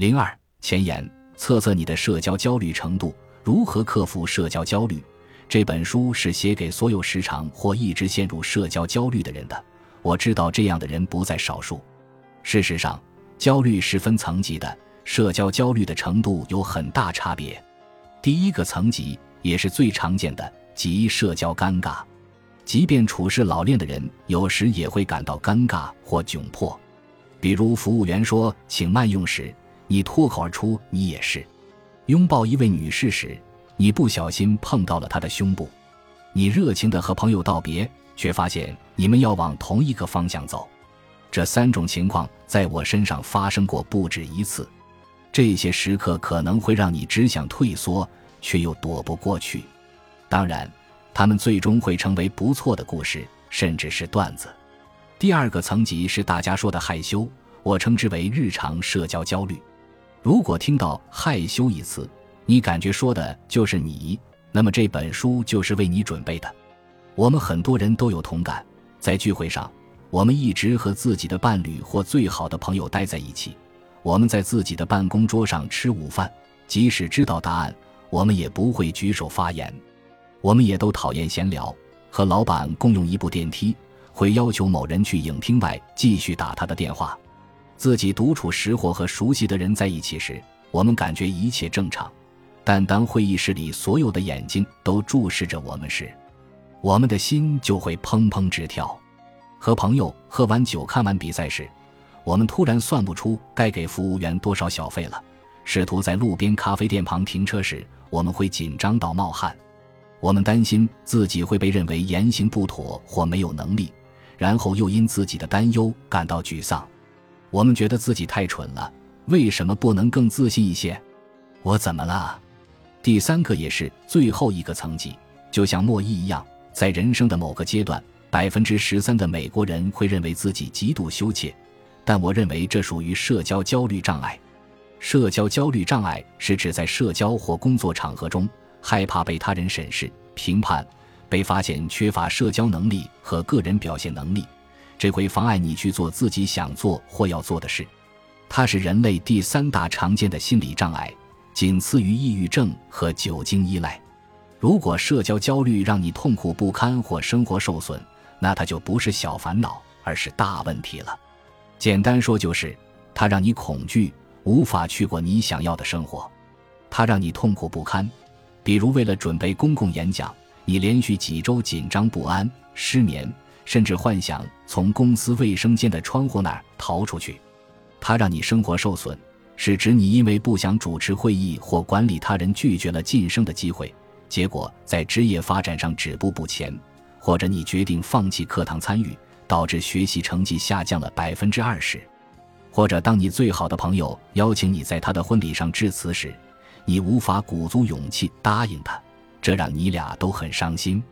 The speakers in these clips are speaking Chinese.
零二前言：测测你的社交焦虑程度，如何克服社交焦虑。这本书是写给所有时常或一直陷入社交焦虑的人的。我知道这样的人不在少数。事实上，焦虑是分层级的，社交焦虑的程度有很大差别。第一个层级也是最常见的，即社交尴尬。即便处事老练的人，有时也会感到尴尬或窘迫。比如服务员说“请慢用”时，你脱口而出“你也是”；拥抱一位女士时，你不小心碰到了她的胸部；你热情地和朋友道别，却发现你们要往同一个方向走。这三种情况在我身上发生过不止一次。这些时刻可能会让你只想退缩，却又躲不过去。当然，他们最终会成为不错的故事，甚至是段子。第二个层级是大家说的害羞，我称之为日常社交焦虑。如果听到害羞一词，你感觉说的就是你，那么这本书就是为你准备的。我们很多人都有同感，在聚会上，我们一直和自己的伴侣或最好的朋友待在一起。我们在自己的办公桌上吃午饭，即使知道答案，我们也不会举手发言。我们也都讨厌闲聊，和老板共用一部电梯，会要求某人去影厅外继续打他的电话。自己独处时或和熟悉的人在一起时，我们感觉一切正常。但当会议室里所有的眼睛都注视着我们时，我们的心就会砰砰直跳。和朋友喝完酒、看完比赛时。我们突然算不出该给服务员多少小费了。试图在路边咖啡店旁停车时，我们会紧张到冒汗。我们担心自己会被认为言行不妥或没有能力，然后又因自己的担忧感到沮丧。我们觉得自己太蠢了，为什么不能更自信一些？我怎么了？第三个也是最后一个层级，就像莫伊一样，在人生的某个阶段，百分之十三的美国人会认为自己极度羞怯。但我认为这属于社交焦虑障碍。社交焦虑障碍是指在社交或工作场合中害怕被他人审视、评判，被发现缺乏社交能力和个人表现能力，这会妨碍你去做自己想做或要做的事。它是人类第三大常见的心理障碍，仅次于抑郁症和酒精依赖。如果社交焦虑让你痛苦不堪或生活受损，那它就不是小烦恼，而是大问题了。简单说就是，它让你恐惧，无法去过你想要的生活；它让你痛苦不堪，比如为了准备公共演讲，你连续几周紧张不安、失眠，甚至幻想从公司卫生间的窗户那儿逃出去；它让你生活受损，是指你因为不想主持会议或管理他人，拒绝了晋升的机会，结果在职业发展上止步不前，或者你决定放弃课堂参与。导致学习成绩下降了百分之二十，或者当你最好的朋友邀请你在他的婚礼上致辞时，你无法鼓足勇气答应他，这让你俩都很伤心。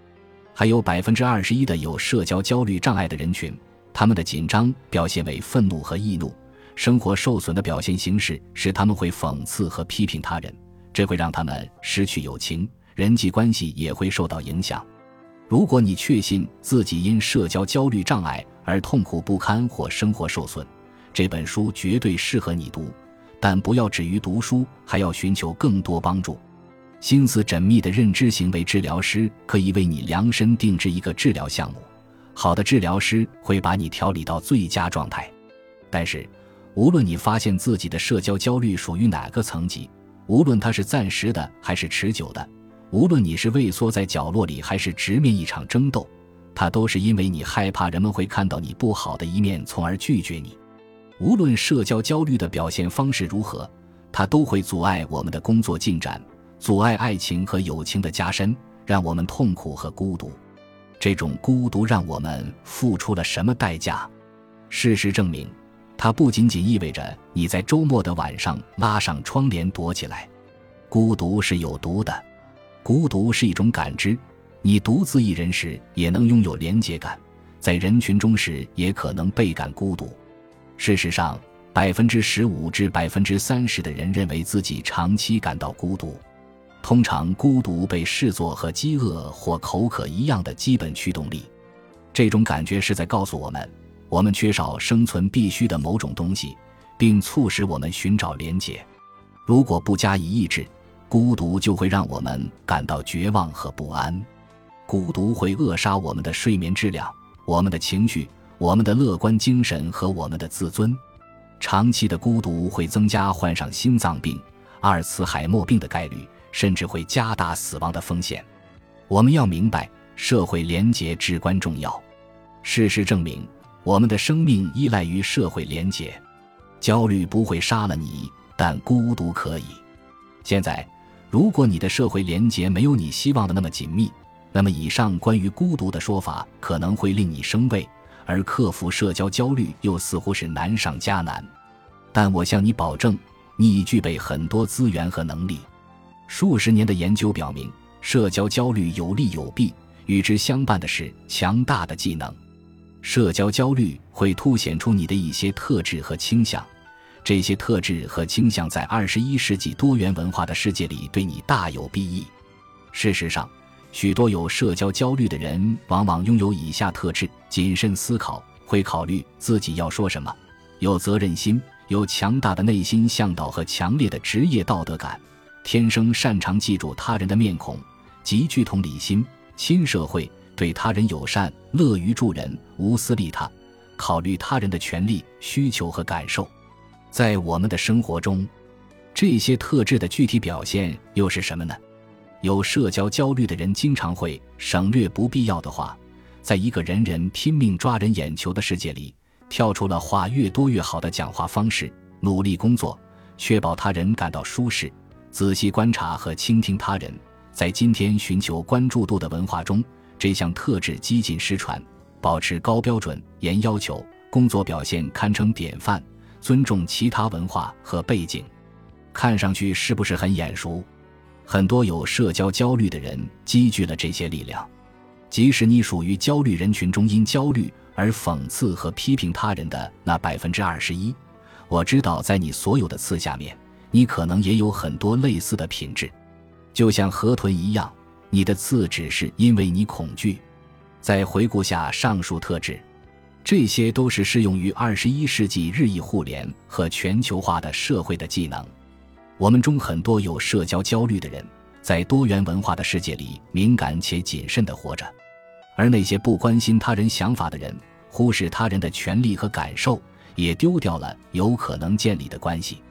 还有百分之二十一的有社交焦虑障碍的人群，他们的紧张表现为愤怒和易怒，生活受损的表现形式是他们会讽刺和批评他人，这会让他们失去友情，人际关系也会受到影响。如果你确信自己因社交焦虑障碍而痛苦不堪或生活受损，这本书绝对适合你读。但不要止于读书，还要寻求更多帮助。心思缜密的认知行为治疗师可以为你量身定制一个治疗项目。好的治疗师会把你调理到最佳状态。但是，无论你发现自己的社交焦虑属于哪个层级，无论它是暂时的还是持久的。无论你是畏缩在角落里，还是直面一场争斗，它都是因为你害怕人们会看到你不好的一面，从而拒绝你。无论社交焦虑的表现方式如何，它都会阻碍我们的工作进展，阻碍爱情和友情的加深，让我们痛苦和孤独。这种孤独让我们付出了什么代价？事实证明，它不仅仅意味着你在周末的晚上拉上窗帘躲起来。孤独是有毒的。孤独是一种感知，你独自一人时也能拥有连结感，在人群中时也可能倍感孤独。事实上，百分之十五至百分之三十的人认为自己长期感到孤独。通常，孤独被视作和饥饿或口渴一样的基本驱动力。这种感觉是在告诉我们，我们缺少生存必需的某种东西，并促使我们寻找连结。如果不加以抑制，孤独就会让我们感到绝望和不安。孤独会扼杀我们的睡眠质量、我们的情绪、我们的乐观精神和我们的自尊。长期的孤独会增加患上心脏病、阿尔茨海默病的概率，甚至会加大死亡的风险。我们要明白，社会连结至关重要。事实证明，我们的生命依赖于社会连结。焦虑不会杀了你，但孤独可以。现在，如果你的社会连结没有你希望的那么紧密，那么以上关于孤独的说法可能会令你生畏。而克服社交焦虑又似乎是难上加难，但我向你保证，你已具备很多资源和能力。数十年的研究表明，社交焦虑有利有弊，与之相伴的是强大的技能。社交焦虑会凸显出你的一些特质和倾向，这些特质和倾向在二十一世纪多元文化的世界里对你大有裨益。事实上。许多有社交焦虑的人往往拥有以下特质：谨慎思考，会考虑自己要说什么；有责任心，有强大的内心向导和强烈的职业道德感；天生擅长记住他人的面孔；极具同理心，亲社会，对他人友善，乐于助人，无私利他，考虑他人的权利、需求和感受。在我们的生活中，这些特质的具体表现又是什么呢？有社交焦虑的人经常会省略不必要的话，在一个人人拼命抓人眼球的世界里，跳出了话越多越好的讲话方式，努力工作，确保他人感到舒适，仔细观察和倾听他人。在今天寻求关注度的文化中，这项特质几近失传。保持高标准、严要求，工作表现堪称典范，尊重其他文化和背景，看上去是不是很眼熟？很多有社交焦虑的人积聚了这些力量，即使你属于焦虑人群中因焦虑而讽刺和批评他人的那百分之二十一，我知道在你所有的刺下面，你可能也有很多类似的品质，就像河豚一样，你的刺只是因为你恐惧。再回顾下上述特质，这些都是适用于二十一世纪日益互联和全球化的社会的技能。我们中很多有社交焦虑的人，在多元文化的世界里敏感且谨慎地活着，而那些不关心他人想法的人，忽视他人的权利和感受，也丢掉了有可能建立的关系。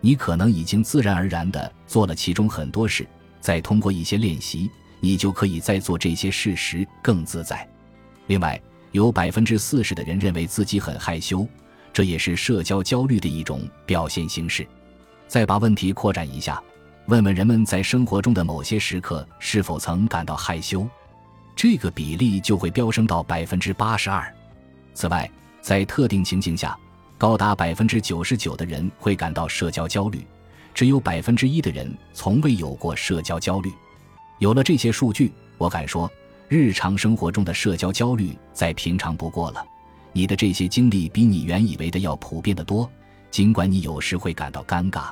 你可能已经自然而然地做了其中很多事，再通过一些练习，你就可以在做这些事时更自在。另外，有百分之四十的人认为自己很害羞，这也是社交焦虑的一种表现形式。再把问题扩展一下，问问人们在生活中的某些时刻是否曾感到害羞，这个比例就会飙升到百分之八十二。此外，在特定情境下，高达百分之九十九的人会感到社交焦虑，只有百分之一的人从未有过社交焦虑。有了这些数据，我敢说，日常生活中的社交焦虑再平常不过了。你的这些经历比你原以为的要普遍的多。尽管你有时会感到尴尬，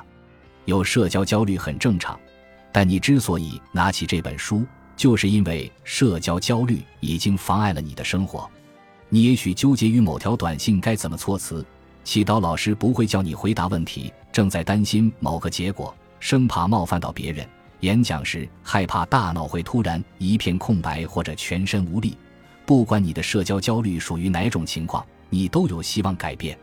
有社交焦虑很正常，但你之所以拿起这本书，就是因为社交焦虑已经妨碍了你的生活。你也许纠结于某条短信该怎么措辞，祈祷老师不会叫你回答问题，正在担心某个结果，生怕冒犯到别人。演讲时害怕大脑会突然一片空白或者全身无力。不管你的社交焦虑属于哪种情况，你都有希望改变。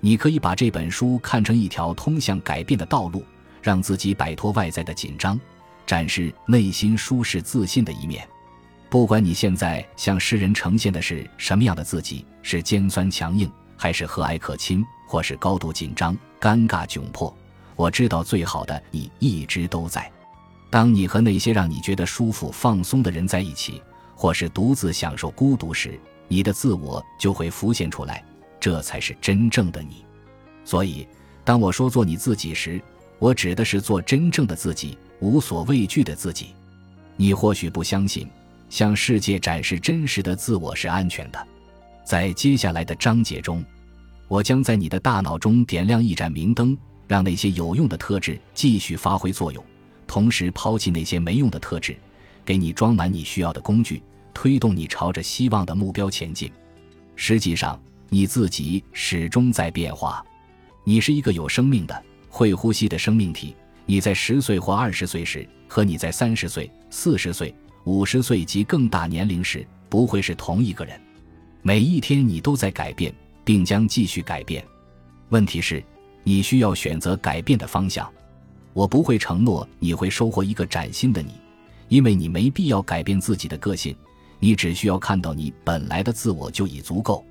你可以把这本书看成一条通向改变的道路，让自己摆脱外在的紧张，展示内心舒适自信的一面。不管你现在向世人呈现的是什么样的自己，是尖酸强硬，还是和蔼可亲，或是高度紧张、尴尬窘迫，我知道最好的你一直都在。当你和那些让你觉得舒服、放松的人在一起，或是独自享受孤独时，你的自我就会浮现出来。这才是真正的你，所以当我说做你自己时，我指的是做真正的自己，无所畏惧的自己。你或许不相信，向世界展示真实的自我是安全的。在接下来的章节中，我将在你的大脑中点亮一盏明灯，让那些有用的特质继续发挥作用，同时抛弃那些没用的特质，给你装满你需要的工具，推动你朝着希望的目标前进。实际上。你自己始终在变化，你是一个有生命的、会呼吸的生命体。你在十岁或二十岁时，和你在三十岁、四十岁、五十岁及更大年龄时，不会是同一个人。每一天，你都在改变，并将继续改变。问题是，你需要选择改变的方向。我不会承诺你会收获一个崭新的你，因为你没必要改变自己的个性。你只需要看到你本来的自我就已足够。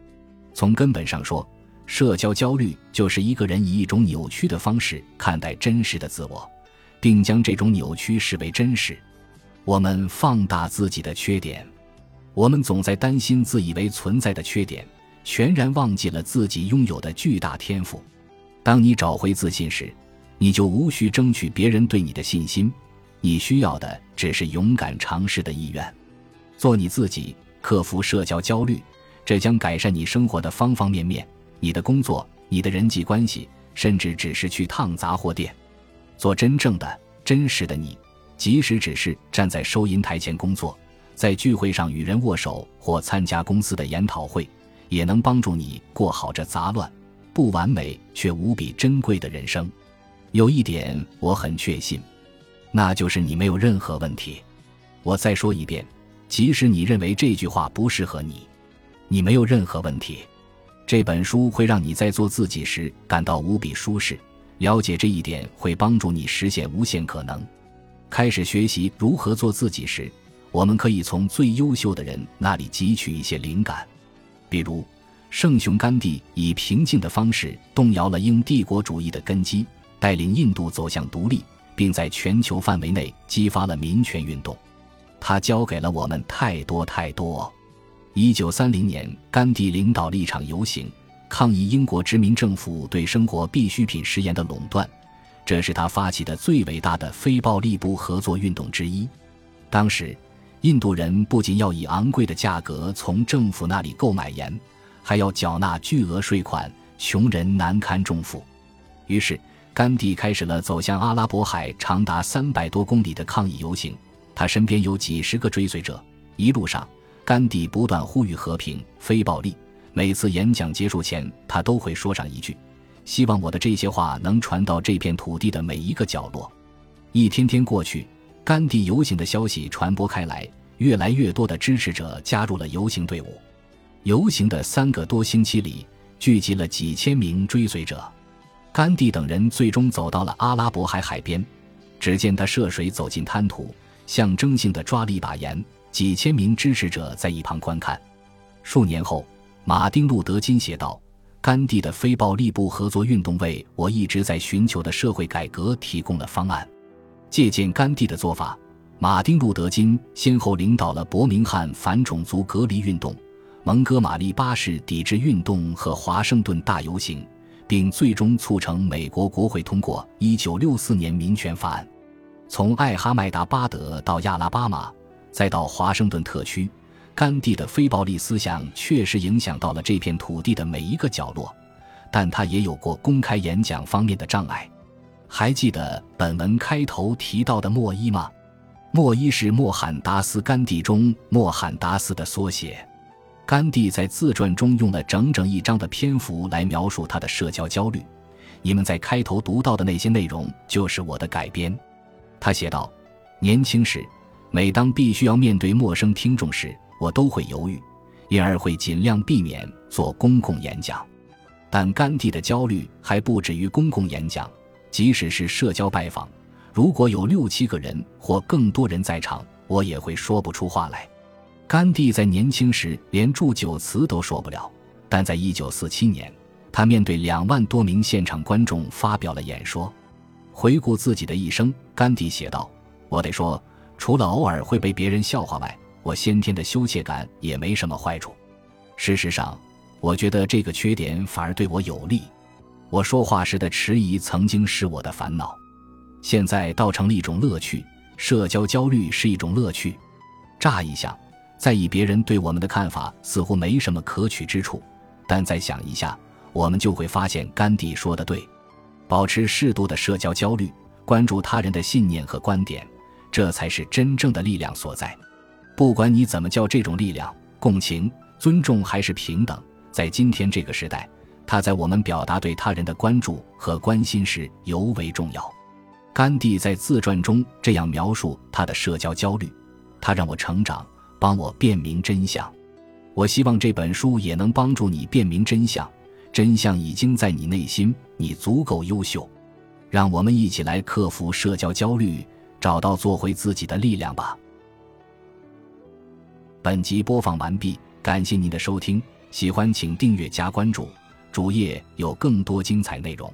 从根本上说，社交焦虑就是一个人以一种扭曲的方式看待真实的自我，并将这种扭曲视为真实。我们放大自己的缺点，我们总在担心自以为存在的缺点，全然忘记了自己拥有的巨大天赋。当你找回自信时，你就无需争取别人对你的信心，你需要的只是勇敢尝试的意愿。做你自己，克服社交焦虑，这将改善你生活的方方面面。你的工作、你的人际关系，甚至只是去趟杂货店，做真正的、真实的你。即使只是站在收银台前工作，在聚会上与人握手，或参加公司的研讨会，也能帮助你过好这杂乱、不完美却无比珍贵的人生。有一点我很确信，那就是你没有任何问题。我再说一遍，即使你认为这句话不适合你，你没有任何问题。这本书会让你在做自己时感到无比舒适。了解这一点会帮助你实现无限可能。开始学习如何做自己时，我们可以从最优秀的人那里汲取一些灵感。比如，圣雄甘地以平静的方式动摇了英帝国主义的根基，带领印度走向独立，并在全球范围内激发了民权运动。他教给了我们太多太多。一九三零年，甘地领导了一场游行，抗议英国殖民政府对生活必需品食盐的垄断。这是他发起的最伟大的非暴力不合作运动之一。当时，印度人不仅要以昂贵的价格从政府那里购买盐，还要缴纳巨额税款，穷人难堪重负。于是，甘地开始了走向阿拉伯海长达三百多公里的抗议游行。他身边有几十个追随者，一路上。甘地不断呼吁和平、非暴力。每次演讲结束前，他都会说上一句：“希望我的这些话能传到这片土地的每一个角落。”一天天过去，甘地游行的消息传播开来，越来越多的支持者加入了游行队伍。游行的三个多星期里，聚集了几千名追随者。甘地等人最终走到了阿拉伯海海边，只见他涉水走进滩涂，象征性的抓了一把盐。几千名支持者在一旁观看。数年后，马丁·路德·金写道：“甘地的非暴力不合作运动为我一直在寻求的社会改革提供了方案。”借鉴甘地的做法，马丁·路德·金先后领导了伯明翰反种族隔离运动、蒙哥马利巴士抵制运动和华盛顿大游行，并最终促成美国国会通过1964年民权法案。从艾哈迈达巴德到亚拉巴马。再到华盛顿特区，甘地的非暴力思想确实影响到了这片土地的每一个角落，但他也有过公开演讲方面的障碍。还记得本文开头提到的莫伊吗？莫伊是莫罕达斯·甘地中莫罕达斯的缩写。甘地在自传中用了整整一章的篇幅来描述他的社交焦虑。你们在开头读到的那些内容就是我的改编。他写道：年轻时。每当必须要面对陌生听众时，我都会犹豫，因而会尽量避免做公共演讲。但甘地的焦虑还不止于公共演讲，即使是社交拜访，如果有六七个人或更多人在场，我也会说不出话来。甘地在年轻时连祝酒词都说不了，但在一九四七年，他面对两万多名现场观众发表了演说。回顾自己的一生，甘地写道：“我得说。”除了偶尔会被别人笑话外，我先天的羞怯感也没什么坏处。事实上，我觉得这个缺点反而对我有利。我说话时的迟疑曾经是我的烦恼，现在倒成了一种乐趣。社交焦虑是一种乐趣。乍一想，在意别人对我们的看法似乎没什么可取之处，但再想一下，我们就会发现甘地说的对：保持适度的社交焦虑，关注他人的信念和观点。这才是真正的力量所在。不管你怎么叫这种力量，共情、尊重还是平等，在今天这个时代，它在我们表达对他人的关注和关心时尤为重要。甘地在自传中这样描述他的社交焦虑：“他让我成长，帮我辨明真相。我希望这本书也能帮助你辨明真相。真相已经在你内心，你足够优秀。让我们一起来克服社交焦虑，找到做回自己的力量吧。”本集播放完毕，感谢您的收听，喜欢请订阅加关注。主页有更多精彩内容。